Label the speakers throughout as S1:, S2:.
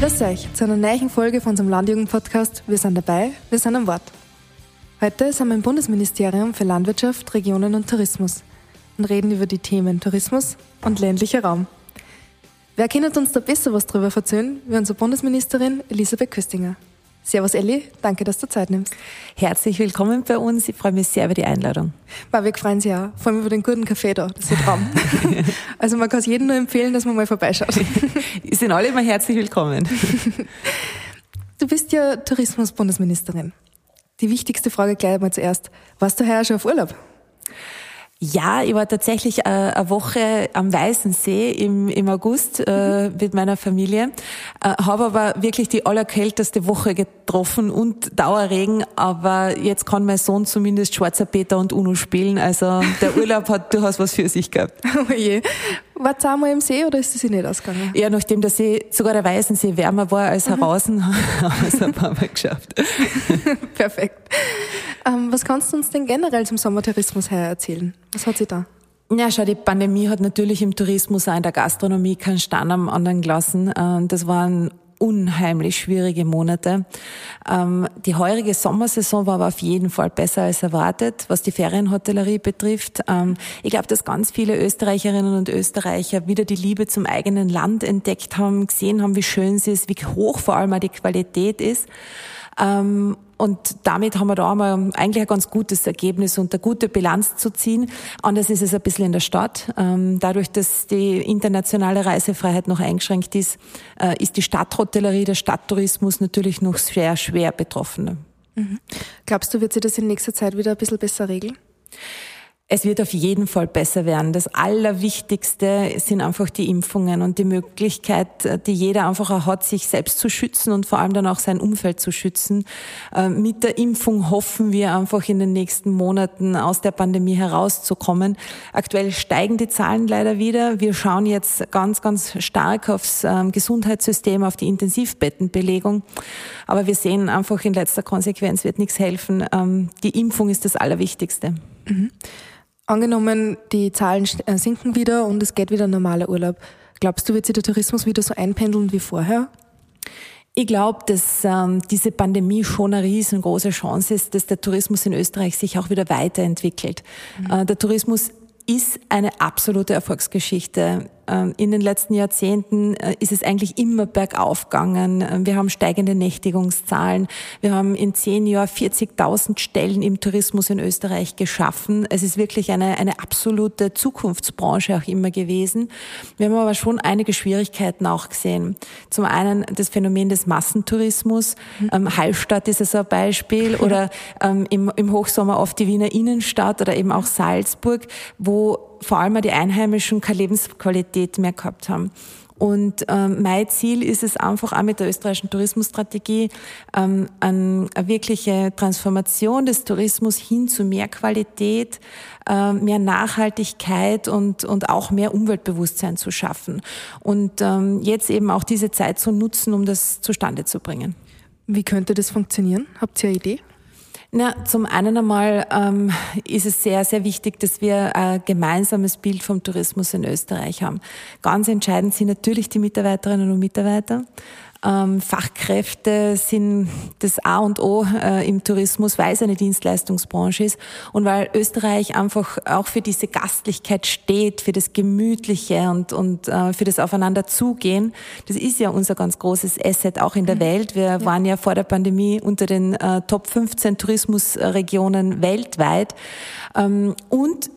S1: Grüß euch zu einer neuen Folge von unserem Landjugend-Podcast. Wir sind dabei, wir sind am Wort. Heute sind wir im Bundesministerium für Landwirtschaft, Regionen und Tourismus und reden über die Themen Tourismus und ländlicher Raum. Wer kann uns da besser was darüber erzählen, wie unsere Bundesministerin Elisabeth Köstinger. Servus Elli, danke, dass du Zeit nimmst.
S2: Herzlich willkommen bei uns. Ich freue mich sehr über die Einladung.
S1: War wir freuen sich auch, vor allem über den guten Kaffee da. Das ist ein Traum. also man kann es jedem nur empfehlen, dass man mal vorbeischaut.
S2: Die sind alle immer herzlich willkommen.
S1: Du bist ja Tourismusbundesministerin. Die wichtigste Frage gleich mal zuerst. Warst du heuer schon auf Urlaub?
S2: Ja, ich war tatsächlich äh, eine Woche am Weißen See im, im August äh, mit meiner Familie, äh, habe aber wirklich die allerkälteste Woche getroffen und Dauerregen, aber jetzt kann mein Sohn zumindest Schwarzer Peter und Uno spielen, also der Urlaub hat durchaus was für sich gehabt.
S1: Oh je. War es einmal im See oder ist es sich nicht ausgegangen?
S2: Ja, nachdem der See, sogar der Weißen See wärmer war als mhm. heraus, haben wir es ein paar Mal geschafft.
S1: Perfekt. Ähm, was kannst du uns denn generell zum Sommertourismus her erzählen? Was hat sie da?
S2: Ja, schau, die Pandemie hat natürlich im Tourismus auch in der Gastronomie keinen Stein am anderen gelassen. Ähm, das waren unheimlich schwierige Monate. Ähm, die heurige Sommersaison war aber auf jeden Fall besser als erwartet, was die Ferienhotellerie betrifft. Ähm, ich glaube, dass ganz viele Österreicherinnen und Österreicher wieder die Liebe zum eigenen Land entdeckt haben, gesehen haben, wie schön sie ist, wie hoch vor allem auch die Qualität ist. Ähm, und damit haben wir da einmal eigentlich ein ganz gutes Ergebnis und eine gute Bilanz zu ziehen. Anders ist es ein bisschen in der Stadt. Ähm, dadurch, dass die internationale Reisefreiheit noch eingeschränkt ist, äh, ist die Stadthotellerie, der Stadttourismus natürlich noch sehr schwer betroffen.
S1: Mhm. Glaubst du, wird sich das in nächster Zeit wieder ein bisschen besser regeln?
S2: Es wird auf jeden Fall besser werden. Das Allerwichtigste sind einfach die Impfungen und die Möglichkeit, die jeder einfach auch hat, sich selbst zu schützen und vor allem dann auch sein Umfeld zu schützen. Ähm, mit der Impfung hoffen wir einfach in den nächsten Monaten aus der Pandemie herauszukommen. Aktuell steigen die Zahlen leider wieder. Wir schauen jetzt ganz, ganz stark aufs ähm, Gesundheitssystem, auf die Intensivbettenbelegung. Aber wir sehen einfach in letzter Konsequenz wird nichts helfen. Ähm, die Impfung ist das Allerwichtigste. Mhm.
S1: Angenommen, die Zahlen äh, sinken wieder und es geht wieder normaler Urlaub. Glaubst du, wird sich der Tourismus wieder so einpendeln wie vorher?
S2: Ich glaube, dass ähm, diese Pandemie schon eine riesengroße Chance ist, dass der Tourismus in Österreich sich auch wieder weiterentwickelt. Mhm. Äh, der Tourismus ist eine absolute Erfolgsgeschichte. Ähm, in den letzten Jahrzehnten äh, ist es eigentlich immer bergauf gegangen. Ähm, wir haben steigende Nächtigungszahlen. Wir haben in zehn Jahren 40.000 Stellen im Tourismus in Österreich geschaffen. Es ist wirklich eine, eine absolute Zukunftsbranche auch immer gewesen. Wir haben aber schon einige Schwierigkeiten auch gesehen. Zum einen das Phänomen des Massentourismus. Mhm. Ähm, Hallstatt ist es ein Beispiel oder ähm, im, im Hochsommer oft die Wiener Innenstadt oder eben auch Salzburg, wo vor allem die Einheimischen keine Lebensqualität mehr gehabt haben. Und ähm, mein Ziel ist es einfach auch mit der österreichischen Tourismusstrategie ähm, eine, eine wirkliche Transformation des Tourismus hin zu mehr Qualität, äh, mehr Nachhaltigkeit und, und auch mehr Umweltbewusstsein zu schaffen. Und ähm, jetzt eben auch diese Zeit zu nutzen, um das zustande zu bringen.
S1: Wie könnte das funktionieren? Habt ihr eine Idee?
S2: Na, zum einen einmal ähm, ist es sehr, sehr wichtig, dass wir ein gemeinsames Bild vom Tourismus in Österreich haben. Ganz entscheidend sind natürlich die Mitarbeiterinnen und Mitarbeiter. Ähm, Fachkräfte sind das A und O äh, im Tourismus, weil es eine Dienstleistungsbranche ist und weil Österreich einfach auch für diese Gastlichkeit steht, für das Gemütliche und, und äh, für das Aufeinanderzugehen. Das ist ja unser ganz großes Asset auch in der mhm. Welt. Wir ja. waren ja vor der Pandemie unter den äh, Top 15 Tourismusregionen weltweit. Ähm, und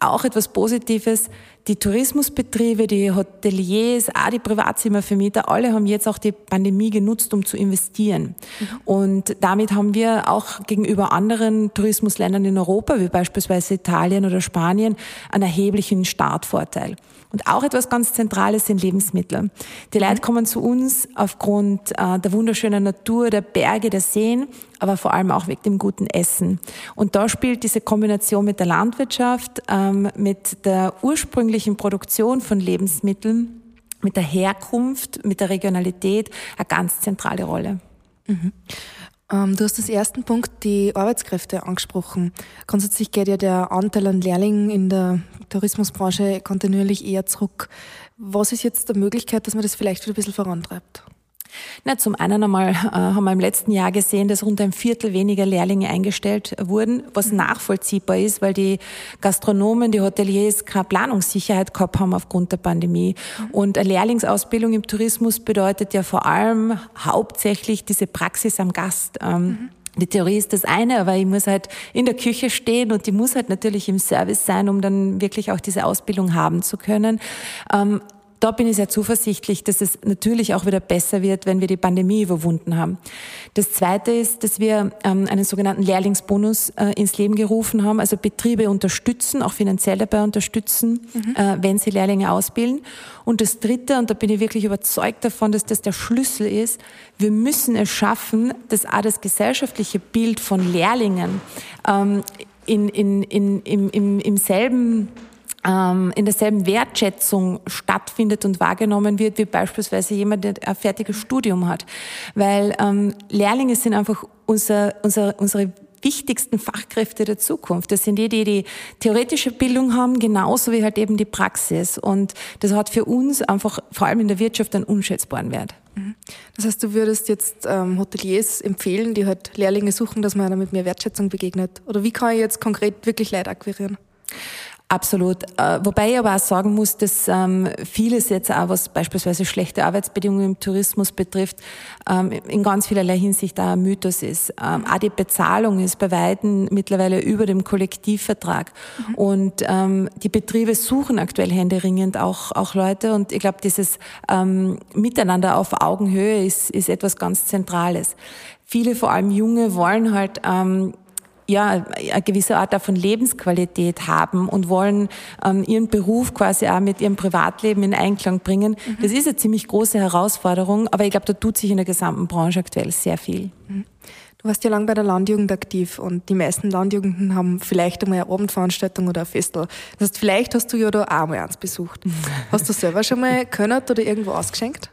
S2: auch etwas Positives, die Tourismusbetriebe, die Hoteliers, auch die Privatzimmervermieter, alle haben jetzt auch die Pandemie genutzt, um zu investieren. Mhm. Und damit haben wir auch gegenüber anderen Tourismusländern in Europa, wie beispielsweise Italien oder Spanien, einen erheblichen Startvorteil. Und auch etwas ganz Zentrales sind Lebensmittel. Die Leute mhm. kommen zu uns aufgrund äh, der wunderschönen Natur, der Berge, der Seen, aber vor allem auch wegen dem guten Essen. Und da spielt diese Kombination mit der Landwirtschaft, ähm, mit der ursprünglichen Produktion von Lebensmitteln, mit der Herkunft, mit der Regionalität eine ganz zentrale Rolle.
S1: Mhm. Ähm, du hast als ersten Punkt die Arbeitskräfte angesprochen. Grundsätzlich geht ja der Anteil an Lehrlingen in der Tourismusbranche kontinuierlich eher zurück. Was ist jetzt die Möglichkeit, dass man das vielleicht wieder ein bisschen vorantreibt?
S2: Na, zum einen einmal äh, haben wir im letzten Jahr gesehen, dass rund ein Viertel weniger Lehrlinge eingestellt wurden, was nachvollziehbar ist, weil die Gastronomen, die Hoteliers keine Planungssicherheit gehabt haben aufgrund der Pandemie. Und eine Lehrlingsausbildung im Tourismus bedeutet ja vor allem hauptsächlich diese Praxis am Gast. Ähm, mhm. Die Theorie ist das eine, aber ich muss halt in der Küche stehen und die muss halt natürlich im Service sein, um dann wirklich auch diese Ausbildung haben zu können. Ähm, da bin ich sehr zuversichtlich, dass es natürlich auch wieder besser wird, wenn wir die Pandemie überwunden haben. Das Zweite ist, dass wir ähm, einen sogenannten Lehrlingsbonus äh, ins Leben gerufen haben, also Betriebe unterstützen, auch finanziell dabei unterstützen, mhm. äh, wenn sie Lehrlinge ausbilden. Und das Dritte, und da bin ich wirklich überzeugt davon, dass das der Schlüssel ist, wir müssen es schaffen, dass auch das gesellschaftliche Bild von Lehrlingen ähm, in, in, in, im, im, im selben in derselben Wertschätzung stattfindet und wahrgenommen wird, wie beispielsweise jemand, der ein fertiges Studium hat. Weil ähm, Lehrlinge sind einfach unser, unser, unsere wichtigsten Fachkräfte der Zukunft. Das sind die, die die theoretische Bildung haben, genauso wie halt eben die Praxis. Und das hat für uns einfach vor allem in der Wirtschaft einen unschätzbaren Wert.
S1: Mhm. Das heißt, du würdest jetzt ähm, Hoteliers empfehlen, die halt Lehrlinge suchen, dass man einer mit mehr Wertschätzung begegnet? Oder wie kann ich jetzt konkret wirklich Leute akquirieren?
S2: Absolut. Äh, wobei ich aber auch sagen muss, dass ähm, vieles jetzt auch, was beispielsweise schlechte Arbeitsbedingungen im Tourismus betrifft, ähm, in ganz vielerlei Hinsicht auch ein Mythos ist. Ähm, auch die Bezahlung ist bei Weitem mittlerweile über dem Kollektivvertrag. Mhm. Und die Betriebe suchen aktuell händeringend auch, auch Leute. Und ich glaube, dieses Miteinander auf Augenhöhe ist, ist etwas ganz Zentrales. Viele, vor allem Junge, wollen halt ja, eine gewisse Art von Lebensqualität haben und wollen ähm, ihren Beruf quasi auch mit ihrem Privatleben in Einklang bringen. Mhm. Das ist eine ziemlich große Herausforderung, aber ich glaube, da tut sich in der gesamten Branche aktuell sehr viel. Mhm.
S1: Du warst ja lang bei der Landjugend aktiv und die meisten Landjugenden haben vielleicht einmal eine Abendveranstaltung oder ein Festel. Das heißt, vielleicht hast du ja da auch mal eins besucht. Hast du selber schon mal können oder irgendwo ausgeschenkt?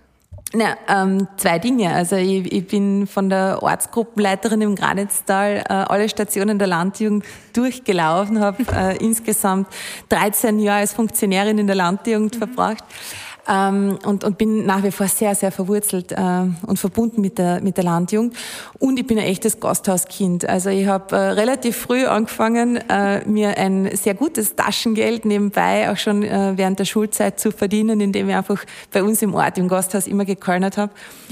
S2: Na, ähm, zwei Dinge. Also ich, ich bin von der Ortsgruppenleiterin im Granitztal äh, alle Stationen der Landjugend durchgelaufen, habe äh, insgesamt 13 Jahre als Funktionärin in der Landjugend mhm. verbracht ähm, und, und bin nach wie vor sehr, sehr verwurzelt äh, und verbunden mit der, mit der Landjugend. Und ich bin ein echtes Gasthauskind. Also ich habe äh, relativ früh angefangen, äh, mir ein sehr gutes Taschengeld nebenbei auch schon äh, während der Schulzeit zu verdienen, indem ich einfach bei uns im Ort im Gasthaus immer gekölnert habe.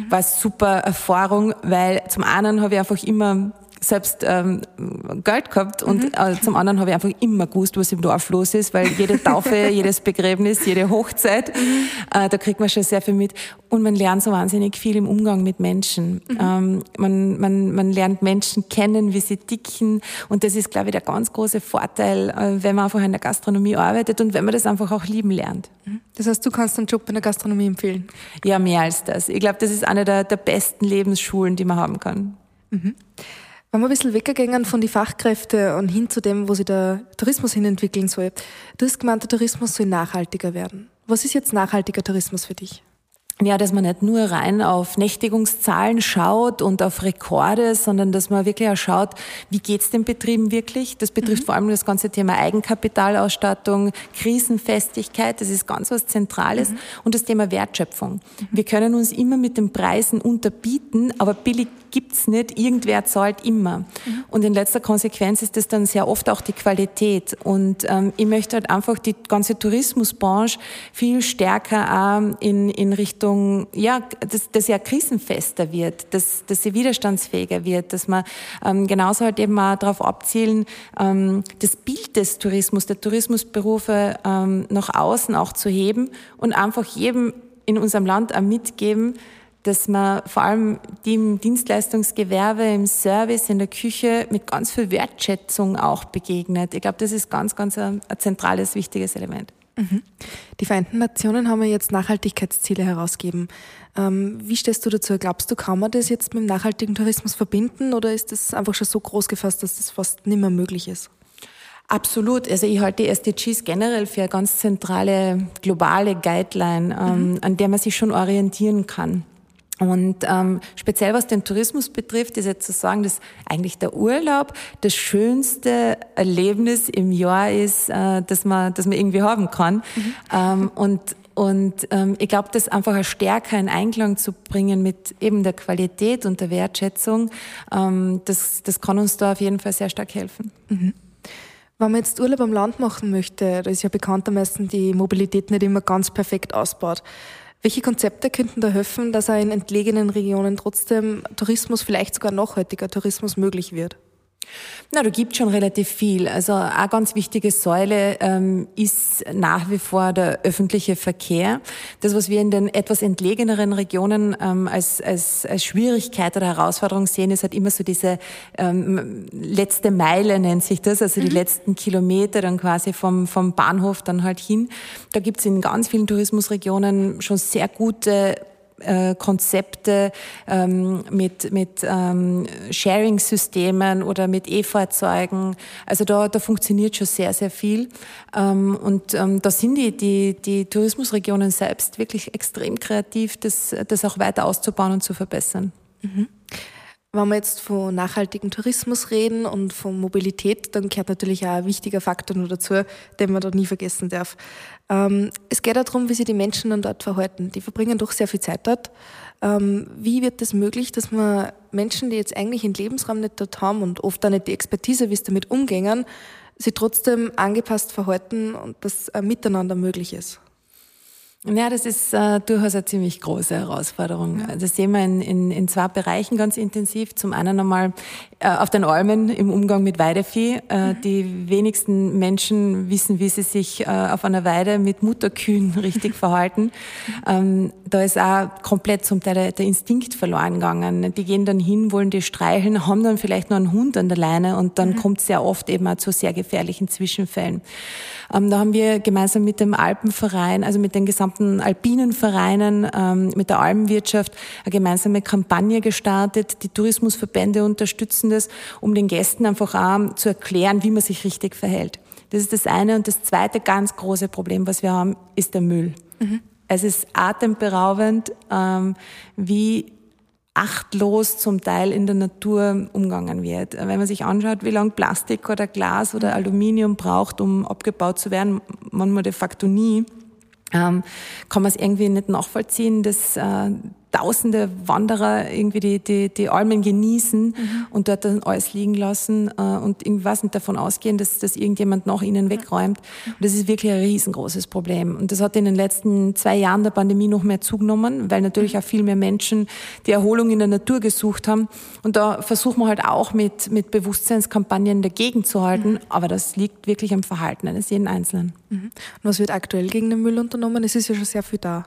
S2: War super Erfahrung, weil zum einen habe ich einfach immer selbst ähm, Geld gehabt und mhm. äh, zum anderen habe ich einfach immer gewusst, was im Dorf los ist, weil jede Taufe, jedes Begräbnis, jede Hochzeit, mhm. äh, da kriegt man schon sehr viel mit und man lernt so wahnsinnig viel im Umgang mit Menschen. Mhm. Ähm, man, man, man lernt Menschen kennen, wie sie dicken und das ist, glaube ich, der ganz große Vorteil, äh, wenn man einfach in der Gastronomie arbeitet und wenn man das einfach auch lieben lernt.
S1: Mhm. Das heißt, du kannst einen Job in der Gastronomie empfehlen?
S2: Ja, mehr als das. Ich glaube, das ist eine der, der besten Lebensschulen, die man haben kann.
S1: Mhm. Wenn wir ein bisschen weggegangen von den Fachkräften und hin zu dem, wo sich der Tourismus hin entwickeln soll. Du hast gemeint, der Tourismus soll nachhaltiger werden. Was ist jetzt nachhaltiger Tourismus für dich?
S2: ja, dass man nicht nur rein auf Nächtigungszahlen schaut und auf Rekorde, sondern dass man wirklich auch schaut, wie geht's den Betrieben wirklich. Das betrifft mhm. vor allem das ganze Thema Eigenkapitalausstattung, Krisenfestigkeit, das ist ganz was Zentrales mhm. und das Thema Wertschöpfung. Mhm. Wir können uns immer mit den Preisen unterbieten, aber billig gibt's nicht, irgendwer zahlt immer. Mhm. Und in letzter Konsequenz ist das dann sehr oft auch die Qualität. Und ähm, ich möchte halt einfach die ganze Tourismusbranche viel stärker ähm, in, in Richtung, ja, dass, dass ja krisenfester wird, dass, dass sie widerstandsfähiger wird, dass man ähm, genauso halt eben auch darauf abzielen, ähm, das Bild des Tourismus, der Tourismusberufe ähm, nach außen auch zu heben und einfach jedem in unserem Land auch mitgeben, dass man vor allem die im Dienstleistungsgewerbe, im Service, in der Küche mit ganz viel Wertschätzung auch begegnet. Ich glaube, das ist ganz, ganz ein, ein zentrales, wichtiges Element.
S1: Mhm. Die Vereinten Nationen haben ja jetzt Nachhaltigkeitsziele herausgegeben. Ähm, wie stehst du dazu? Glaubst du, kann man das jetzt mit dem nachhaltigen Tourismus verbinden oder ist das einfach schon so groß gefasst, dass das fast nicht mehr möglich ist?
S2: Absolut. Also ich halte die SDGs generell für eine ganz zentrale globale Guideline, ähm, mhm. an der man sich schon orientieren kann. Und ähm, speziell was den Tourismus betrifft, ist jetzt zu sagen, dass eigentlich der Urlaub das schönste Erlebnis im Jahr ist, äh, das man, das man irgendwie haben kann. Mhm. Ähm, und und ähm, ich glaube, das einfach ein stärker in Einklang zu bringen mit eben der Qualität und der Wertschätzung, ähm, das, das kann uns da auf jeden Fall sehr stark helfen. Mhm.
S1: Wenn man jetzt Urlaub am Land machen möchte, da ist ja bekanntermaßen die Mobilität nicht immer ganz perfekt ausbaut. Welche Konzepte könnten da helfen, dass auch in entlegenen Regionen trotzdem Tourismus, vielleicht sogar nachhaltiger Tourismus möglich wird?
S2: Na, da gibt schon relativ viel. Also eine ganz wichtige Säule ähm, ist nach wie vor der öffentliche Verkehr. Das, was wir in den etwas entlegeneren Regionen ähm, als, als, als Schwierigkeit oder Herausforderung sehen, ist halt immer so diese ähm, letzte Meile nennt sich das, also die mhm. letzten Kilometer dann quasi vom, vom Bahnhof dann halt hin. Da gibt es in ganz vielen Tourismusregionen schon sehr gute äh, Konzepte ähm, mit, mit ähm, Sharing-Systemen oder mit E-Fahrzeugen. Also da, da funktioniert schon sehr, sehr viel. Ähm, und ähm, da sind die, die, die Tourismusregionen selbst wirklich extrem kreativ, das, das auch weiter auszubauen und zu verbessern. Mhm.
S1: Wenn wir jetzt von nachhaltigem Tourismus reden und von Mobilität, dann gehört natürlich auch ein wichtiger Faktor nur dazu, den man da nie vergessen darf. Ähm, es geht darum, wie sich die Menschen dann dort verhalten. Die verbringen doch sehr viel Zeit dort. Ähm, wie wird es das möglich, dass man Menschen, die jetzt eigentlich einen Lebensraum nicht dort haben und oft auch nicht die Expertise, wie es damit umgehen, sie trotzdem angepasst verhalten und das ein Miteinander möglich ist?
S2: Ja, das ist äh, durchaus eine ziemlich große Herausforderung. Ja. Das sehen wir in, in, in zwei Bereichen ganz intensiv. Zum einen einmal äh, auf den Almen im Umgang mit Weidevieh. Äh, mhm. Die wenigsten Menschen wissen, wie sie sich äh, auf einer Weide mit Mutterkühen richtig verhalten. Ähm, da ist auch komplett zum Teil der, der Instinkt verloren gegangen. Die gehen dann hin, wollen die streicheln, haben dann vielleicht noch einen Hund an der Leine und dann mhm. kommt es sehr oft eben auch zu sehr gefährlichen Zwischenfällen. Ähm, da haben wir gemeinsam mit dem Alpenverein, also mit den gesamten gesamten alpinen Vereinen ähm, mit der Alpenwirtschaft eine gemeinsame Kampagne gestartet. Die Tourismusverbände unterstützen das, um den Gästen einfach auch zu erklären, wie man sich richtig verhält. Das ist das eine. Und das zweite ganz große Problem, was wir haben, ist der Müll. Mhm. Es ist atemberaubend, ähm, wie achtlos zum Teil in der Natur umgangen wird. Wenn man sich anschaut, wie lange Plastik oder Glas oder Aluminium braucht, um abgebaut zu werden, manchmal de facto nie, ähm, kann man es irgendwie nicht nachvollziehen, dass äh, tausende Wanderer irgendwie die, die, die Almen genießen mhm. und dort dann alles liegen lassen äh, und irgendwas nicht davon ausgehen, dass, dass irgendjemand nach ihnen wegräumt. Und das ist wirklich ein riesengroßes Problem. Und das hat in den letzten zwei Jahren der Pandemie noch mehr zugenommen, weil natürlich auch viel mehr Menschen die Erholung in der Natur gesucht haben. Und da versuchen wir halt auch mit, mit Bewusstseinskampagnen dagegen zu halten, mhm. aber das liegt wirklich am Verhalten eines jeden Einzelnen.
S1: Mhm. Und was wird aktuell gegen den Müll unternommen? Es ist ja schon sehr viel da.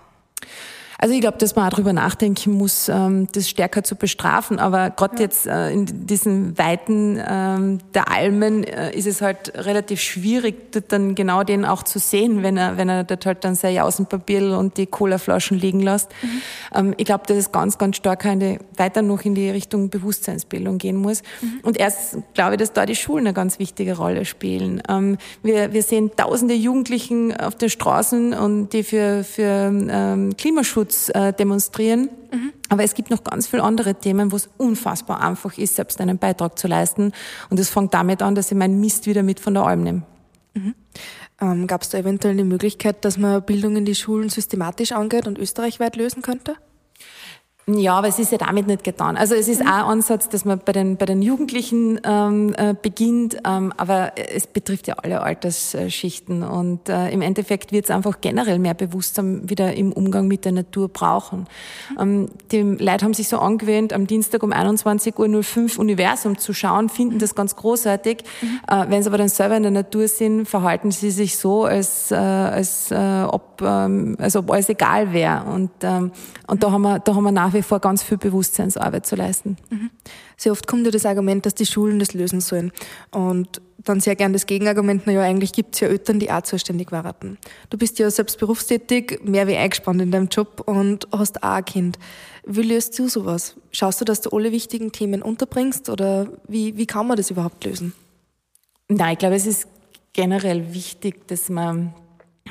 S2: Also ich glaube, dass man auch darüber nachdenken muss, ähm, das stärker zu bestrafen. Aber gerade ja. jetzt äh, in diesen Weiten ähm, der Almen äh, ist es halt relativ schwierig, dann genau den auch zu sehen, wenn er, wenn er dort halt dann sein Außenpapier und die Colaflaschen liegen lässt. Mhm. Ähm, ich glaube, dass es ganz, ganz stark eine, weiter noch in die Richtung Bewusstseinsbildung gehen muss. Mhm. Und erst glaube ich, dass da die Schulen eine ganz wichtige Rolle spielen. Wir, wir sehen tausende Jugendlichen auf den Straßen und die für, für Klimaschutz Klimaschutz äh, demonstrieren. Mhm. Aber es gibt noch ganz viele andere Themen, wo es unfassbar einfach ist, selbst einen Beitrag zu leisten. Und es fängt damit an, dass ich meinen Mist wieder mit von der Alm nehme.
S1: Mhm. Ähm, Gab es da eventuell eine Möglichkeit, dass man Bildung in die Schulen systematisch angeht und österreichweit lösen könnte?
S2: Ja, aber es ist ja damit nicht getan. Also es ist mhm. auch ein Ansatz, dass man bei den, bei den Jugendlichen ähm, äh, beginnt, ähm, aber es betrifft ja alle Altersschichten und äh, im Endeffekt wird es einfach generell mehr Bewusstsein wieder im Umgang mit der Natur brauchen. Mhm. Ähm, die Leute haben sich so angewöhnt, am Dienstag um 21.05 Uhr Universum zu schauen, finden das ganz großartig. Mhm. Äh, wenn sie aber dann selber in der Natur sind, verhalten sie sich so, als, äh, als, äh, ob, ähm, als ob alles egal wäre. Und, ähm, und da haben wir, da haben wir nach wie vor ganz viel Bewusstseinsarbeit zu leisten. Mhm.
S1: Sehr oft kommt ja das Argument, dass die Schulen das lösen sollen. Und dann sehr gern das Gegenargument, naja, eigentlich gibt es ja Eltern, die auch zuständig waren. Du bist ja selbst berufstätig, mehr wie eingespannt in deinem Job und hast auch ein Kind. Wie löst du sowas? Schaust du, dass du alle wichtigen Themen unterbringst oder wie, wie kann man das überhaupt lösen?
S2: Nein, ich glaube, es ist generell wichtig, dass man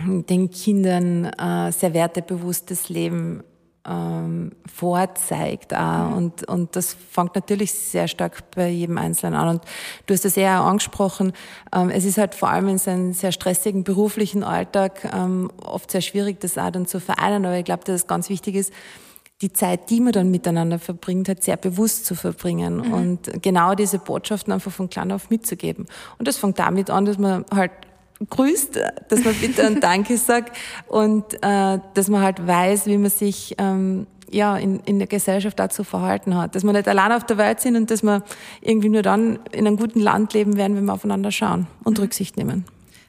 S2: den Kindern äh, sehr wertebewusstes Leben ähm, vorzeigt. Auch. Mhm. Und, und das fängt natürlich sehr stark bei jedem Einzelnen an. Und du hast es eher angesprochen, ähm, es ist halt vor allem in seinem sehr stressigen beruflichen Alltag ähm, oft sehr schwierig, das auch dann zu vereinen. Aber ich glaube, dass es ganz wichtig ist, die Zeit, die man dann miteinander verbringt, halt sehr bewusst zu verbringen mhm. und genau diese Botschaften einfach von klein auf mitzugeben. Und das fängt damit an, dass man halt grüßt, dass man bitte und Danke sagt und äh, dass man halt weiß, wie man sich ähm, ja, in, in der Gesellschaft dazu verhalten hat. Dass wir nicht allein auf der Welt sind und dass wir irgendwie nur dann in einem guten Land leben werden, wenn wir aufeinander schauen und mhm. Rücksicht nehmen.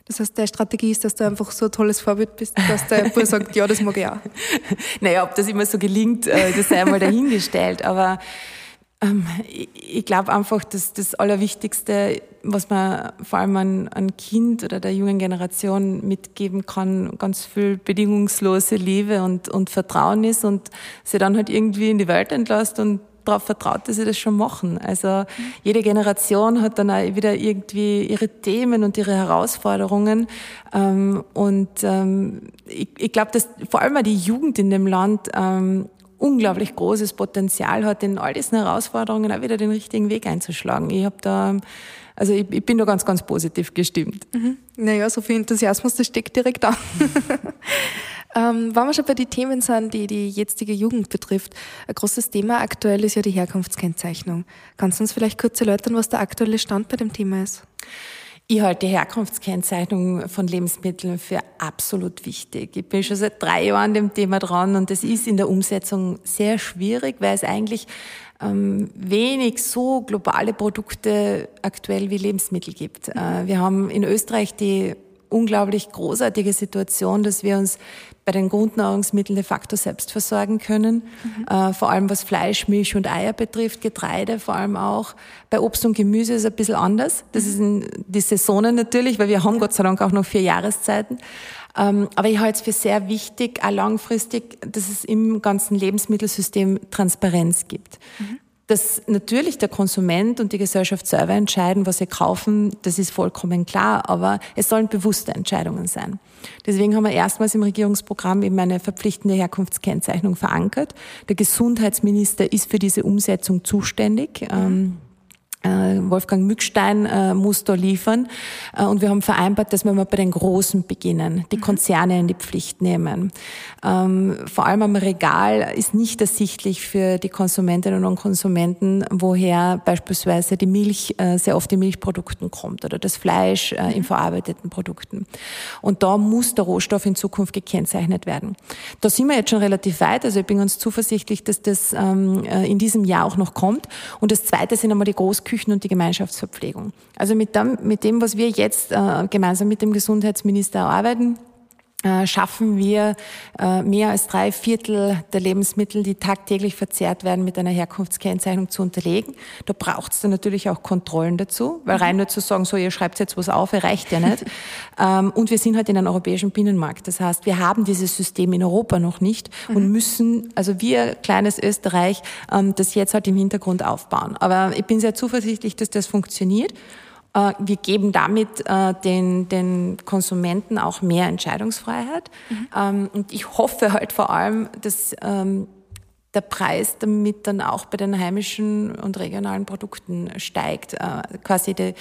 S1: Das heißt, der Strategie ist, dass du einfach so ein tolles Vorbild bist, dass der Bub sagt, ja, das mag ich auch.
S2: Naja, ob das immer so gelingt, äh, das sei einmal dahingestellt. Aber ähm, ich glaube einfach, dass das Allerwichtigste, was man vor allem an, an Kind oder der jungen Generation mitgeben kann, ganz viel bedingungslose Liebe und, und Vertrauen ist und sie dann halt irgendwie in die Welt entlässt und darauf vertraut, dass sie das schon machen. Also jede Generation hat dann auch wieder irgendwie ihre Themen und ihre Herausforderungen. Ähm, und ähm, ich, glaube, dass vor allem auch die Jugend in dem Land ähm, unglaublich großes Potenzial hat, in all diesen Herausforderungen auch wieder den richtigen Weg einzuschlagen. Ich habe da, also ich, ich, bin da ganz, ganz positiv gestimmt.
S1: Mhm. Naja, so viel Enthusiasmus, das steckt direkt da. ähm, wenn wir schon bei den Themen sind, die die jetzige Jugend betrifft, ein großes Thema aktuell ist ja die Herkunftskennzeichnung. Kannst du uns vielleicht kurz erläutern, was der aktuelle Stand bei dem Thema ist?
S2: Ich halte die Herkunftskennzeichnung von Lebensmitteln für absolut wichtig. Ich bin schon seit drei Jahren an dem Thema dran und es ist in der Umsetzung sehr schwierig, weil es eigentlich ähm, wenig so globale Produkte aktuell wie Lebensmittel gibt. Äh, wir haben in Österreich die unglaublich großartige Situation, dass wir uns bei den Grundnahrungsmitteln de facto selbst versorgen können. Mhm. Äh, vor allem was Fleisch, Milch und Eier betrifft, Getreide vor allem auch. Bei Obst und Gemüse ist es ein bisschen anders. Das mhm. ist die Saisonen natürlich, weil wir haben Gott sei Dank auch noch vier Jahreszeiten. Ähm, aber ich halte es für sehr wichtig, auch langfristig, dass es im ganzen Lebensmittelsystem Transparenz gibt. Mhm dass natürlich der Konsument und die Gesellschaft selber entscheiden, was sie kaufen, das ist vollkommen klar, aber es sollen bewusste Entscheidungen sein. Deswegen haben wir erstmals im Regierungsprogramm eben eine verpflichtende Herkunftskennzeichnung verankert. Der Gesundheitsminister ist für diese Umsetzung zuständig. Mhm. Äh, Wolfgang Mückstein äh, muss da liefern. Äh, und wir haben vereinbart, dass wir mal bei den Großen beginnen, die mhm. Konzerne in die Pflicht nehmen. Ähm, vor allem am Regal ist nicht ersichtlich für die Konsumentinnen und Konsumenten, woher beispielsweise die Milch, sehr oft die Milchprodukten kommt oder das Fleisch in mhm. verarbeiteten Produkten. Und da muss der Rohstoff in Zukunft gekennzeichnet werden. Da sind wir jetzt schon relativ weit. Also ich bin ganz zuversichtlich, dass das ähm, in diesem Jahr auch noch kommt. Und das Zweite sind einmal die Großküchen Küchen und die Gemeinschaftsverpflegung. Also mit dem, mit dem was wir jetzt äh, gemeinsam mit dem Gesundheitsminister arbeiten, schaffen wir äh, mehr als drei Viertel der Lebensmittel, die tagtäglich verzehrt werden, mit einer Herkunftskennzeichnung zu unterlegen. Da braucht es dann natürlich auch Kontrollen dazu, weil rein nur zu sagen, so ihr schreibt jetzt was auf, reicht ja nicht. Ähm, und wir sind halt in einem europäischen Binnenmarkt. Das heißt, wir haben dieses System in Europa noch nicht und mhm. müssen, also wir, kleines Österreich, ähm, das jetzt halt im Hintergrund aufbauen. Aber ich bin sehr zuversichtlich, dass das funktioniert. Äh, wir geben damit äh, den, den Konsumenten auch mehr Entscheidungsfreiheit. Mhm. Ähm, und ich hoffe halt vor allem, dass ähm, der Preis damit dann auch bei den heimischen und regionalen Produkten steigt. Äh, quasi die,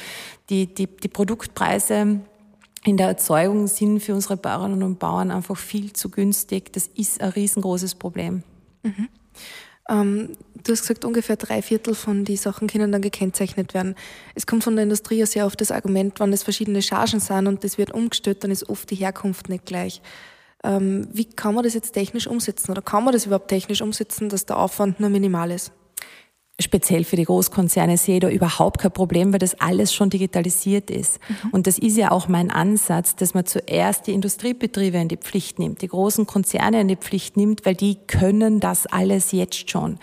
S2: die, die, die Produktpreise in der Erzeugung sind für unsere Bauerinnen und Bauern einfach viel zu günstig. Das ist ein riesengroßes Problem.
S1: Mhm. Ähm, du hast gesagt, ungefähr drei Viertel von den Sachen können dann gekennzeichnet werden. Es kommt von der Industrie ja sehr oft das Argument, wenn es verschiedene Chargen sind und das wird umgestellt, dann ist oft die Herkunft nicht gleich. Ähm, wie kann man das jetzt technisch umsetzen oder kann man das überhaupt technisch umsetzen, dass der Aufwand nur minimal ist?
S2: Speziell für die Großkonzerne sehe ich da überhaupt kein Problem, weil das alles schon digitalisiert ist. Mhm. Und das ist ja auch mein Ansatz, dass man zuerst die Industriebetriebe in die Pflicht nimmt, die großen Konzerne in die Pflicht nimmt, weil die können das alles jetzt schon. Mhm.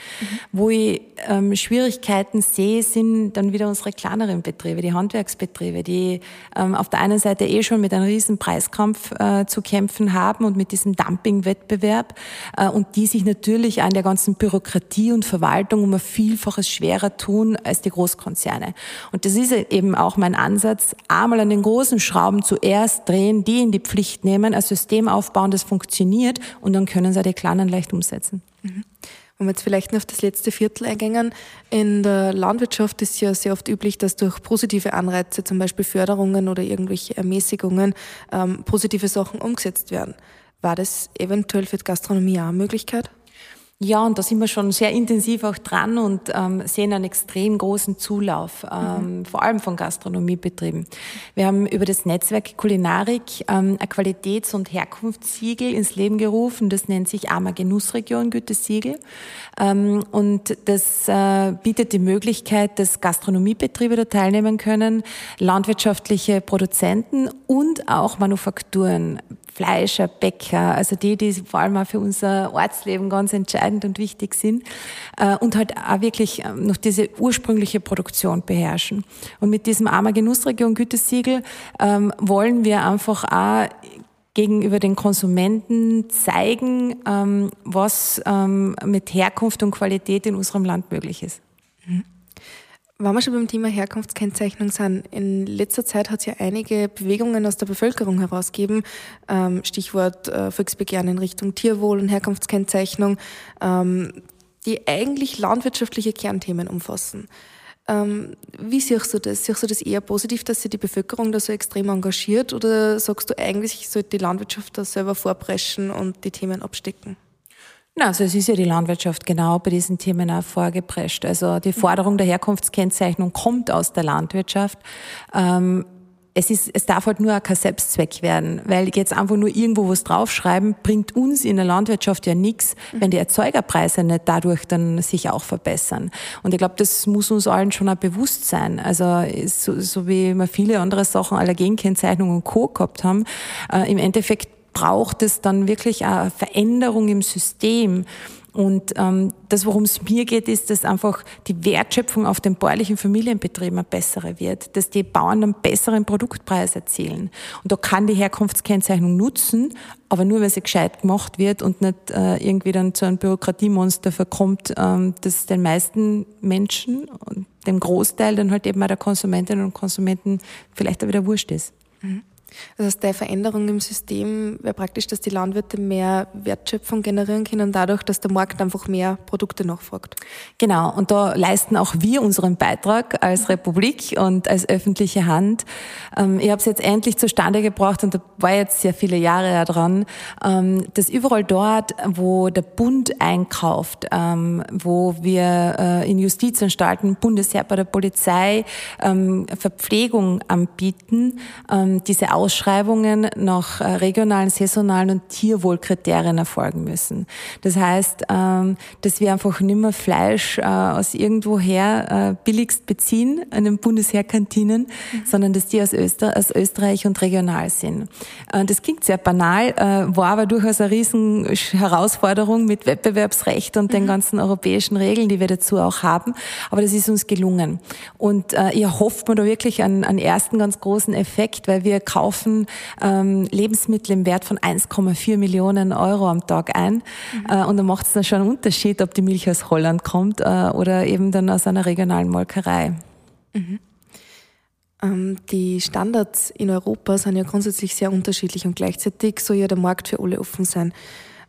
S2: Wo ich ähm, Schwierigkeiten sehe, sind dann wieder unsere kleineren Betriebe, die Handwerksbetriebe, die ähm, auf der einen Seite eh schon mit einem riesen Preiskampf äh, zu kämpfen haben und mit diesem Dumpingwettbewerb äh, und die sich natürlich an der ganzen Bürokratie und Verwaltung um ein viel Vielfaches schwerer tun als die Großkonzerne. Und das ist eben auch mein Ansatz, einmal an den großen Schrauben zuerst drehen, die in die Pflicht nehmen, ein System aufbauen, das funktioniert und dann können sie die Kleinen leicht umsetzen. Mhm.
S1: Wenn wir jetzt vielleicht noch auf das letzte Viertel eingängen, in der Landwirtschaft ist ja sehr oft üblich, dass durch positive Anreize, zum Beispiel Förderungen oder irgendwelche Ermäßigungen, ähm, positive Sachen umgesetzt werden. War das eventuell für die Gastronomie auch eine Möglichkeit?
S2: Ja, und da sind wir schon sehr intensiv auch dran und ähm, sehen einen extrem großen Zulauf, ähm, mhm. vor allem von Gastronomiebetrieben. Wir haben über das Netzwerk Kulinarik ähm, ein Qualitäts- und Herkunftssiegel ins Leben gerufen. Das nennt sich Armer Genussregion Gütesiegel. Ähm, und das äh, bietet die Möglichkeit, dass Gastronomiebetriebe da teilnehmen können, landwirtschaftliche Produzenten und auch Manufakturen Fleischer, Bäcker, also die, die vor allem auch für unser Ortsleben ganz entscheidend und wichtig sind äh, und halt auch wirklich ähm, noch diese ursprüngliche Produktion beherrschen. Und mit diesem Armer Genussregion Gütesiegel ähm, wollen wir einfach auch gegenüber den Konsumenten zeigen, ähm, was mit Herkunft und Qualität in unserem Land möglich ist. Mhm.
S1: Wenn wir schon beim Thema Herkunftskennzeichnung sind, in letzter Zeit hat es ja einige Bewegungen aus der Bevölkerung herausgegeben, ähm, Stichwort äh, Volksbegehren in Richtung Tierwohl und Herkunftskennzeichnung, ähm, die eigentlich landwirtschaftliche Kernthemen umfassen. Ähm, wie siehst du das? Siehst du das eher positiv, dass sich die Bevölkerung da so extrem engagiert oder sagst du eigentlich, sollte die Landwirtschaft da selber vorpreschen und die Themen abstecken?
S2: Na, also es ist ja die Landwirtschaft genau bei diesen Themen auch vorgeprescht. Also die Forderung der Herkunftskennzeichnung kommt aus der Landwirtschaft. Ähm, es, ist, es darf halt nur kein Selbstzweck werden, weil jetzt einfach nur irgendwo was draufschreiben, bringt uns in der Landwirtschaft ja nichts, wenn die Erzeugerpreise nicht dadurch dann sich auch verbessern. Und ich glaube, das muss uns allen schon auch bewusst sein. Also so, so wie wir viele andere Sachen, Allergenkennzeichnung und Co. gehabt haben, äh, im Endeffekt braucht es dann wirklich eine Veränderung im System. Und ähm, das, worum es mir geht, ist, dass einfach die Wertschöpfung auf den bäuerlichen Familienbetrieben eine bessere wird, dass die Bauern einen besseren Produktpreis erzielen. Und da kann die Herkunftskennzeichnung nutzen, aber nur, weil sie gescheit gemacht wird und nicht äh, irgendwie dann zu einem Bürokratiemonster verkommt, ähm, das den meisten Menschen und dem Großteil dann halt eben auch der Konsumentinnen und Konsumenten vielleicht auch wieder wurscht ist. Mhm.
S1: Das heißt, der Veränderung im System wäre praktisch, dass die Landwirte mehr Wertschöpfung generieren können, dadurch, dass der Markt einfach mehr Produkte nachfragt.
S2: Genau, und da leisten auch wir unseren Beitrag als Republik und als öffentliche Hand. Ähm, ich habe es jetzt endlich zustande gebracht und da war jetzt sehr viele Jahre dran, ähm, dass überall dort, wo der Bund einkauft, ähm, wo wir äh, in Justizanstalten, Bundesheer bei der Polizei Verpflegung anbieten, diese Ausschreibungen nach äh, regionalen, saisonalen und Tierwohlkriterien erfolgen müssen. Das heißt, ähm, dass wir einfach nicht mehr Fleisch äh, aus irgendwoher äh, billigst beziehen, an den Bundesheerkantinen, mhm. sondern dass die aus, Öster aus Österreich und regional sind. Das klingt sehr banal, war aber durchaus eine riesen Herausforderung mit Wettbewerbsrecht und mhm. den ganzen europäischen Regeln, die wir dazu auch haben. Aber das ist uns gelungen. Und ihr hofft man da wirklich einen, einen ersten ganz großen Effekt, weil wir kaufen kaufen ähm, Lebensmittel im Wert von 1,4 Millionen Euro am Tag ein. Mhm. Äh, und da macht es dann schon einen Unterschied, ob die Milch aus Holland kommt äh, oder eben dann aus einer regionalen Molkerei. Mhm.
S1: Ähm, die Standards in Europa sind ja grundsätzlich sehr unterschiedlich und gleichzeitig soll ja der Markt für alle offen sein.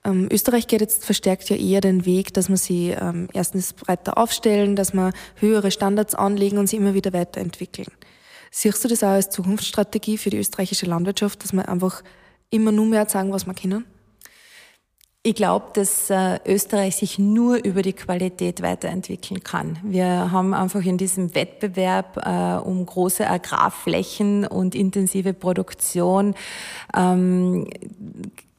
S1: Ähm, Österreich geht jetzt verstärkt ja eher den Weg, dass man sie ähm, erstens breiter aufstellen, dass man höhere Standards anlegen und sie immer wieder weiterentwickeln. Siehst du das auch als Zukunftsstrategie für die österreichische Landwirtschaft, dass wir einfach immer nur mehr sagen, was wir können?
S2: Ich glaube, dass äh, Österreich sich nur über die Qualität weiterentwickeln kann. Wir haben einfach in diesem Wettbewerb äh, um große Agrarflächen und intensive Produktion ähm,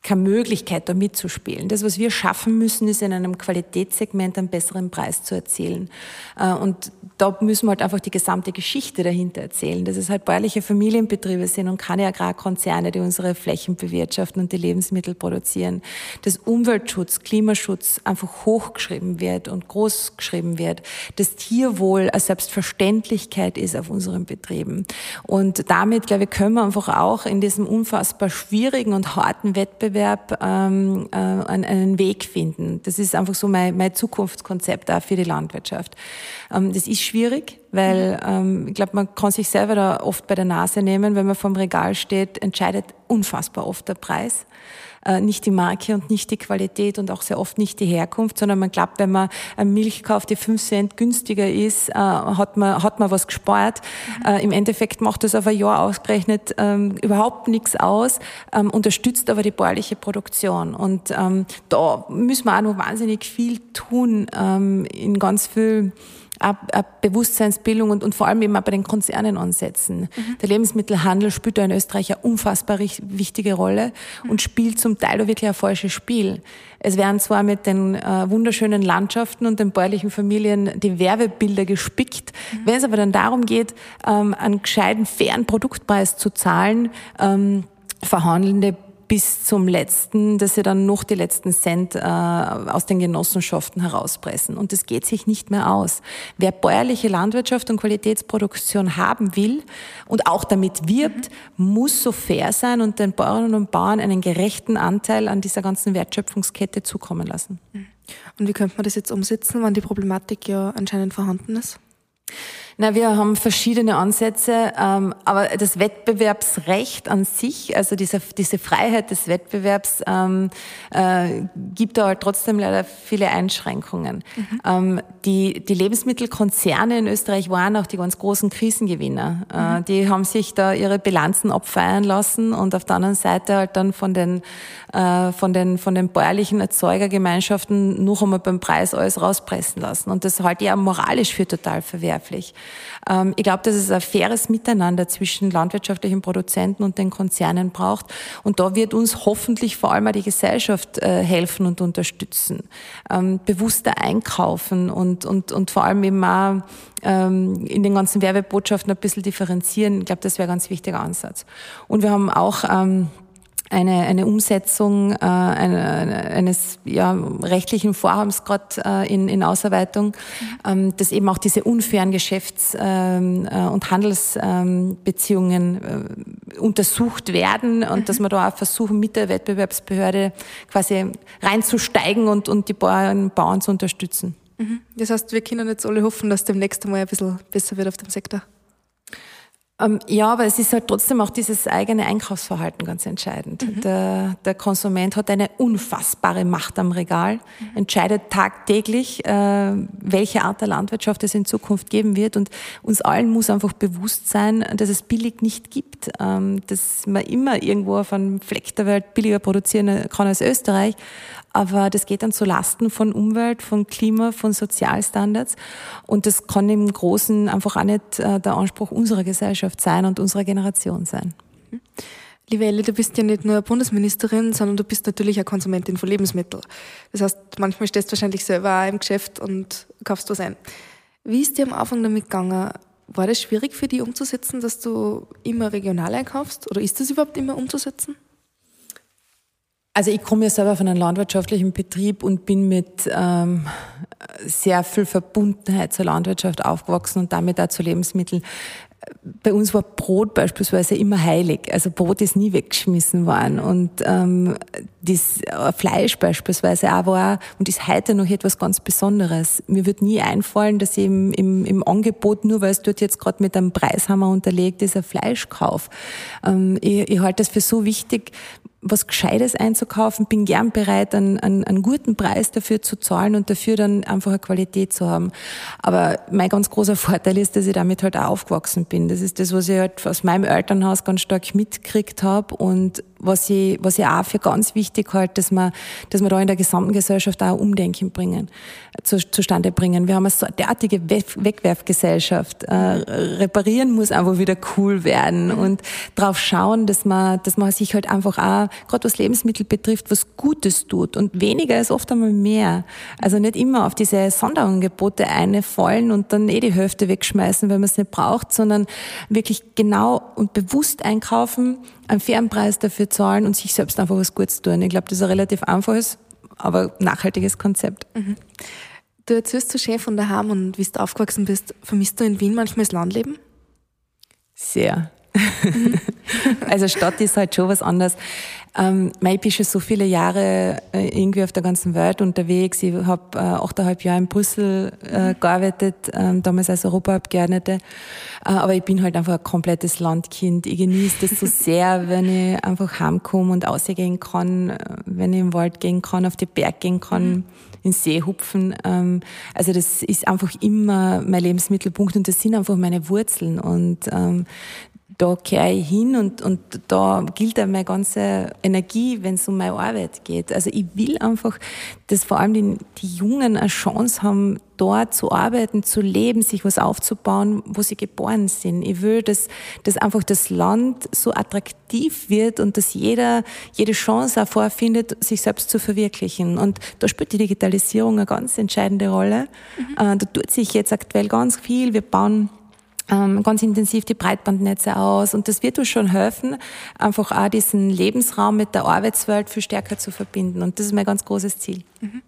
S2: keine Möglichkeit, da mitzuspielen. Das, was wir schaffen müssen, ist in einem Qualitätssegment einen besseren Preis zu erzielen. Äh, und da müssen wir halt einfach die gesamte Geschichte dahinter erzählen, dass es halt bäuerliche Familienbetriebe sind und keine Agrarkonzerne, die unsere Flächen bewirtschaften und die Lebensmittel produzieren. Dass Umweltschutz, Klimaschutz einfach hochgeschrieben wird und groß geschrieben wird. Dass Tierwohl eine Selbstverständlichkeit ist auf unseren Betrieben. Und damit, glaube ich, können wir einfach auch in diesem unfassbar schwierigen und harten Wettbewerb Wettbewerb ähm, äh, einen Weg finden. Das ist einfach so mein, mein Zukunftskonzept auch für die Landwirtschaft. Ähm, das ist schwierig, weil ähm, ich glaube, man kann sich selber da oft bei der Nase nehmen, wenn man vom Regal steht, entscheidet unfassbar oft der Preis nicht die Marke und nicht die Qualität und auch sehr oft nicht die Herkunft, sondern man glaubt, wenn man Milch kauft, die fünf Cent günstiger ist, äh, hat man, hat man was gespart. Mhm. Äh, Im Endeffekt macht das auf ein Jahr ausgerechnet ähm, überhaupt nichts aus, ähm, unterstützt aber die bäuerliche Produktion. Und ähm, da müssen wir auch noch wahnsinnig viel tun in ganz viel auch Bewusstseinsbildung und, und vor allem eben auch bei den Konzernen ansetzen. Mhm. Der Lebensmittelhandel spielt da in Österreich eine unfassbar wichtige Rolle mhm. und spielt zum Teil auch wirklich ein falsches Spiel. Es werden zwar mit den äh, wunderschönen Landschaften und den bäuerlichen Familien die Werbebilder gespickt, mhm. wenn es aber dann darum geht, ähm, einen gescheiten, fairen Produktpreis zu zahlen, ähm, verhandelnde bis zum letzten, dass sie dann noch die letzten Cent äh, aus den Genossenschaften herauspressen. Und das geht sich nicht mehr aus. Wer bäuerliche Landwirtschaft und Qualitätsproduktion haben will und auch damit wirbt, mhm. muss so fair sein und den Bäuerinnen und Bauern einen gerechten Anteil an dieser ganzen Wertschöpfungskette zukommen lassen.
S1: Und wie könnte man das jetzt umsetzen, wenn die Problematik ja anscheinend vorhanden ist?
S2: Na, wir haben verschiedene Ansätze, ähm, aber das Wettbewerbsrecht an sich, also diese, diese Freiheit des Wettbewerbs, ähm, äh, gibt da halt trotzdem leider viele Einschränkungen. Mhm. Ähm, die, die Lebensmittelkonzerne in Österreich waren auch die ganz großen Krisengewinner. Äh, mhm. Die haben sich da ihre Bilanzen abfeiern lassen und auf der anderen Seite halt dann von den, äh, von den, von den bäuerlichen Erzeugergemeinschaften noch einmal beim Preis alles rauspressen lassen. Und das halte ich auch moralisch für total verwerflich. Ähm, ich glaube, dass es ein faires Miteinander zwischen landwirtschaftlichen Produzenten und den Konzernen braucht. Und da wird uns hoffentlich vor allem auch die Gesellschaft äh, helfen und unterstützen. Ähm, bewusster einkaufen und, und, und vor allem eben auch ähm, in den ganzen Werbebotschaften ein bisschen differenzieren. Ich glaube, das wäre ein ganz wichtiger Ansatz. Und wir haben auch eine, eine Umsetzung äh, eine, eines ja, rechtlichen Vorhabens gerade äh, in, in Ausarbeitung, mhm. ähm, dass eben auch diese unfairen Geschäfts- ähm, äh, und Handelsbeziehungen äh, untersucht werden und mhm. dass wir da auch versuchen, mit der Wettbewerbsbehörde quasi reinzusteigen und, und die Bauern, Bauern zu unterstützen.
S1: Mhm. Das heißt, wir können jetzt alle hoffen, dass demnächst einmal ein bisschen besser wird auf dem Sektor.
S2: Ähm, ja, aber es ist halt trotzdem auch dieses eigene Einkaufsverhalten ganz entscheidend. Mhm. Der, der, Konsument hat eine unfassbare Macht am Regal, mhm. entscheidet tagtäglich, äh, welche Art der Landwirtschaft es in Zukunft geben wird. Und uns allen muss einfach bewusst sein, dass es billig nicht gibt, ähm, dass man immer irgendwo auf einem Fleck der Welt billiger produzieren kann als Österreich aber das geht dann zu Lasten von Umwelt, von Klima, von Sozialstandards und das kann im Großen einfach auch nicht äh, der Anspruch unserer Gesellschaft sein und unserer Generation sein.
S1: Liebe Elli, du bist ja nicht nur Bundesministerin, sondern du bist natürlich auch Konsumentin von Lebensmitteln. Das heißt, manchmal stehst du wahrscheinlich selber auch im Geschäft und kaufst was ein. Wie ist dir am Anfang damit gegangen? War das schwierig für dich umzusetzen, dass du immer regional einkaufst? Oder ist das überhaupt immer umzusetzen?
S2: Also ich komme ja selber von einem landwirtschaftlichen Betrieb und bin mit ähm, sehr viel Verbundenheit zur Landwirtschaft aufgewachsen und damit auch zu Lebensmitteln. Bei uns war Brot beispielsweise immer heilig. Also Brot ist nie weggeschmissen worden. Und ähm, das Fleisch beispielsweise auch war und ist heute noch etwas ganz Besonderes. Mir wird nie einfallen, dass ich im, im, im Angebot, nur weil es dort jetzt gerade mit einem Preishammer unterlegt ist, ein Fleisch kaufe. Ähm, ich, ich halte das für so wichtig, was Gescheites einzukaufen, bin gern bereit, einen, einen, einen guten Preis dafür zu zahlen und dafür dann einfach eine Qualität zu haben. Aber mein ganz großer Vorteil ist, dass ich damit halt auch aufgewachsen bin. Das ist das, was ich halt aus meinem Elternhaus ganz stark mitgekriegt habe und was ich, was ich auch für ganz wichtig halte, dass wir, dass wir da in der gesamten Gesellschaft auch Umdenken bringen, zu, zustande bringen. Wir haben eine so derartige Wegwerfgesellschaft. Äh, reparieren muss einfach wieder cool werden und drauf schauen, dass man, dass man sich halt einfach auch, gerade was Lebensmittel betrifft, was Gutes tut. Und weniger ist oft einmal mehr. Also nicht immer auf diese Sonderangebote einfallen und dann eh die Hälfte wegschmeißen, weil man es nicht braucht, sondern wirklich genau und bewusst einkaufen, einen fairen Preis dafür zahlen und sich selbst einfach was Gutes tun. Ich glaube, das ist ein relativ einfaches, aber nachhaltiges Konzept. Mhm.
S1: Du erzählst so schön von daheim und wie du aufgewachsen bist. Vermisst du in Wien manchmal das Landleben?
S2: Sehr. Also Stadt ist halt schon was anderes. Ähm, ich bin schon so viele Jahre äh, irgendwie auf der ganzen Welt unterwegs. Ich habe äh, achteinhalb Jahre in Brüssel äh, gearbeitet, äh, damals als Europaabgeordnete. Äh, aber ich bin halt einfach ein komplettes Landkind. Ich genieße das so sehr, wenn ich einfach heimkomme und ausgehen kann, äh, wenn ich im Wald gehen kann, auf die Berg gehen kann. Mhm in See hupfen. Ähm, also das ist einfach immer mein Lebensmittelpunkt und das sind einfach meine Wurzeln. Und ähm, da kehre ich hin und, und da gilt auch meine ganze Energie, wenn es um meine Arbeit geht. Also ich will einfach, dass vor allem die, die Jungen eine Chance haben, dort zu arbeiten, zu leben, sich was aufzubauen, wo sie geboren sind. Ich will, dass, dass einfach das Land so attraktiv wird und dass jeder jede Chance auch vorfindet, sich selbst zu verwirklichen. Und da spielt die Digitalisierung eine ganz entscheidende Rolle. Mhm. Äh, da tut sich jetzt aktuell ganz viel. Wir bauen ähm, ganz intensiv die Breitbandnetze aus. Und das wird uns schon helfen, einfach auch diesen Lebensraum mit der Arbeitswelt viel stärker zu verbinden. Und das ist mein ganz großes Ziel. Mhm.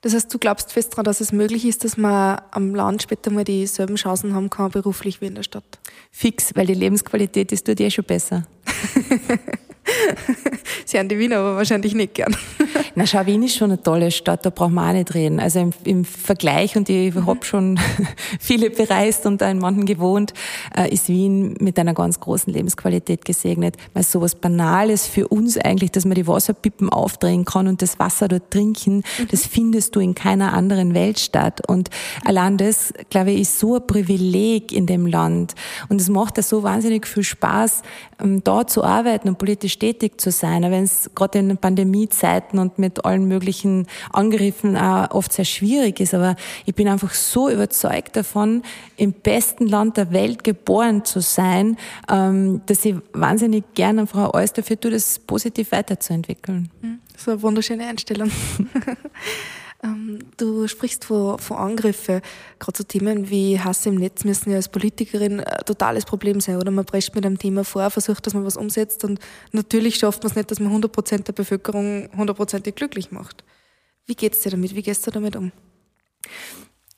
S1: Das heißt, du glaubst fest daran, dass es möglich ist, dass man am Land später mal dieselben Chancen haben kann, beruflich wie in der Stadt?
S2: Fix, weil die Lebensqualität ist dort eh schon besser.
S1: Sie haben die Wiener aber wahrscheinlich nicht gern.
S2: Na, schau, Wien ist schon eine tolle Stadt, da braucht man auch nicht reden. Also im, im Vergleich, und ich mhm. habe schon viele bereist und da in manchen gewohnt, äh, ist Wien mit einer ganz großen Lebensqualität gesegnet. Weil sowas Banales für uns eigentlich, dass man die Wasserpippen aufdrehen kann und das Wasser dort trinken, mhm. das findest du in keiner anderen Welt statt. Und allein das, glaube ich, ist so ein Privileg in dem Land. Und es macht da so wahnsinnig viel Spaß, ähm, da zu arbeiten und politisch tätig zu sein. Wenn es gerade in Pandemiezeiten und mit allen möglichen Angriffen auch oft sehr schwierig ist. Aber ich bin einfach so überzeugt davon, im besten Land der Welt geboren zu sein, ähm, dass ich wahnsinnig gerne einfach alles dafür tue, das positiv weiterzuentwickeln.
S1: Mhm. Das ist eine wunderschöne Einstellung. Ähm, du sprichst von, von Angriffen. Gerade so Themen wie Hass im Netz müssen ja als Politikerin ein totales Problem sein. Oder man prescht mit einem Thema vor, versucht, dass man was umsetzt und natürlich schafft man es nicht, dass man 100 Prozent der Bevölkerung hundertprozentig glücklich macht. Wie geht's dir damit? Wie gehst du damit um?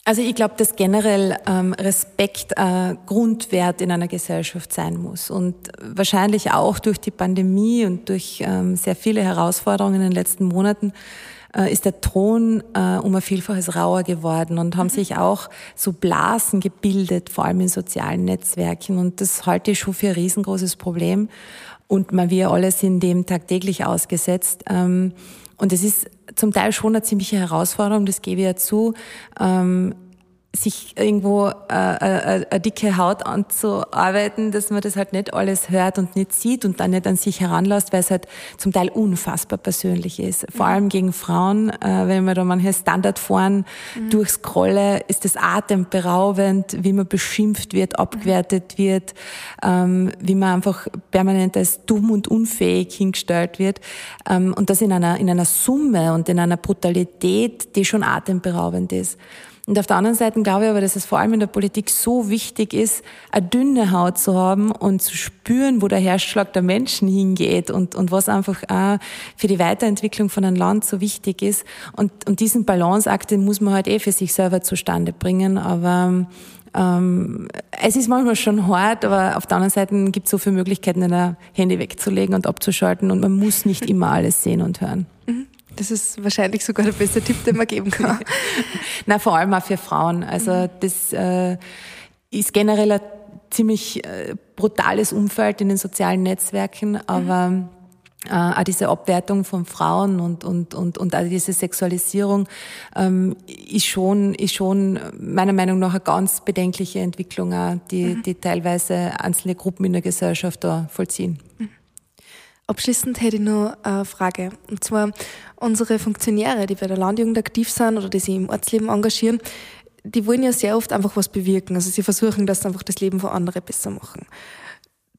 S2: Also ich glaube, dass generell ähm, Respekt äh, Grundwert in einer Gesellschaft sein muss. Und wahrscheinlich auch durch die Pandemie und durch ähm, sehr viele Herausforderungen in den letzten Monaten äh, ist der Ton äh, um ein Vielfaches rauer geworden und haben mhm. sich auch so Blasen gebildet, vor allem in sozialen Netzwerken. Und das halte ich schon für ein riesengroßes Problem. Und wir alle sind dem tagtäglich ausgesetzt. Ähm, und es ist zum Teil schon eine ziemliche Herausforderung, das gebe ich ja zu. Ähm, sich irgendwo äh, äh, äh, eine dicke Haut anzuarbeiten, dass man das halt nicht alles hört und nicht sieht und dann nicht an sich heranlässt, weil es halt zum Teil unfassbar persönlich ist. Vor allem gegen Frauen, äh, wenn man da manche Standardforen mhm. durchscrolle, ist das atemberaubend, wie man beschimpft wird, abgewertet wird, ähm, wie man einfach permanent als dumm und unfähig hingestellt wird. Ähm, und das in einer, in einer Summe und in einer Brutalität, die schon atemberaubend ist. Und auf der anderen Seite glaube ich aber, dass es vor allem in der Politik so wichtig ist, eine dünne Haut zu haben und zu spüren, wo der Herzschlag der Menschen hingeht und, und was einfach auch für die Weiterentwicklung von einem Land so wichtig ist. Und, und diesen Balanceakt, den muss man halt eh für sich selber zustande bringen. Aber ähm, es ist manchmal schon hart, aber auf der anderen Seite gibt es so viele Möglichkeiten, ein Handy wegzulegen und abzuschalten und man muss nicht immer alles sehen und hören.
S1: Mhm. Das ist wahrscheinlich sogar der beste Tipp, den man geben kann.
S2: Na, vor allem auch für Frauen. Also mhm. das äh, ist generell ein ziemlich äh, brutales Umfeld in den sozialen Netzwerken, aber mhm. äh, auch diese Abwertung von Frauen und und und und auch diese Sexualisierung ähm, ist schon ist schon meiner Meinung nach eine ganz bedenkliche Entwicklung, auch, die mhm. die teilweise einzelne Gruppen in der Gesellschaft da vollziehen.
S1: Abschließend hätte ich noch eine Frage. Und zwar unsere Funktionäre, die bei der Landjugend aktiv sind oder die sich im Ortsleben engagieren, die wollen ja sehr oft einfach was bewirken. Also sie versuchen, dass sie einfach das Leben von anderen besser machen.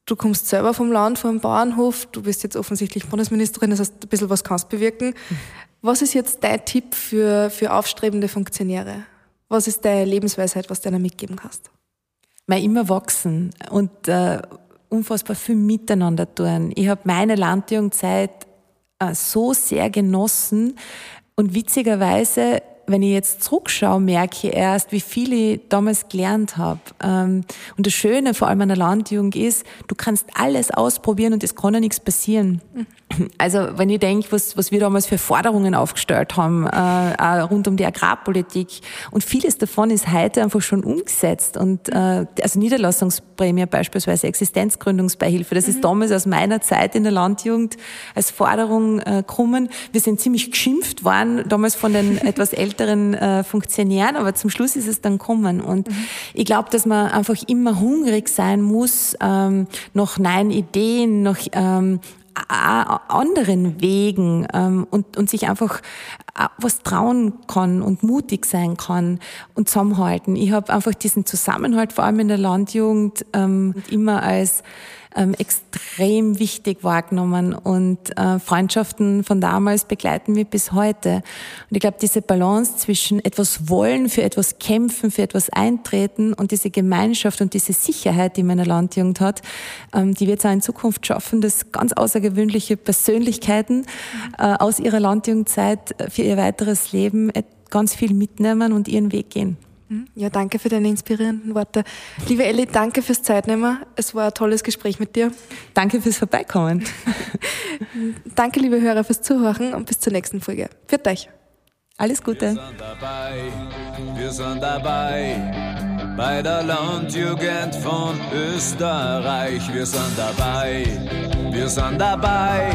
S1: Du kommst selber vom Land, vom Bauernhof, du bist jetzt offensichtlich Bundesministerin, das heißt, ein bisschen was kannst bewirken. Was ist jetzt dein Tipp für, für aufstrebende Funktionäre? Was ist deine Lebensweisheit, was du ihnen mitgeben kannst?
S2: Mal immer wachsen und äh, unfassbar viel miteinander tun. Ich habe meine Landjugendzeit äh, so sehr genossen und witzigerweise wenn ich jetzt zurückschaue, merke ich erst, wie viel ich damals gelernt habe. Ähm, und das Schöne vor allem an der Landjugend ist, du kannst alles ausprobieren und es kann ja nichts passieren. Also wenn ich denke, was, was wir damals für Forderungen aufgestellt haben, äh, rund um die Agrarpolitik und vieles davon ist heute einfach schon umgesetzt und äh, also Niederlassungsprämie beispielsweise, Existenzgründungsbeihilfe, das mhm. ist damals aus meiner Zeit in der Landjugend als Forderung äh, kommen. Wir sind ziemlich geschimpft worden, damals von den etwas älteren äh, Funktionären, aber zum Schluss ist es dann kommen und mhm. ich glaube, dass man einfach immer hungrig sein muss ähm, nach neuen Ideen, nach ähm, anderen Wegen ähm, und, und sich einfach äh, was trauen kann und mutig sein kann und zusammenhalten. Ich habe einfach diesen Zusammenhalt vor allem in der Landjugend ähm, immer als ähm, extrem wichtig wahrgenommen und äh, Freundschaften von damals begleiten mich bis heute. Und ich glaube, diese Balance zwischen etwas wollen, für etwas kämpfen, für etwas eintreten und diese Gemeinschaft und diese Sicherheit, die meine Landjugend hat, ähm, die wird es auch in Zukunft schaffen, dass ganz außergewöhnliche Persönlichkeiten äh, aus ihrer Landjugendzeit für ihr weiteres Leben ganz viel mitnehmen und ihren Weg gehen.
S1: Hm? Ja, danke für deine inspirierenden Worte. Liebe Elli, danke fürs Zeitnehmen. Es war ein tolles Gespräch mit dir.
S2: Danke fürs Vorbeikommen.
S1: danke, liebe Hörer, fürs Zuhören und bis zur nächsten Folge. Für euch.
S2: Alles Gute.
S3: Wir sind dabei, wir sind dabei bei der Landjugend von Österreich. Wir sind dabei, wir sind dabei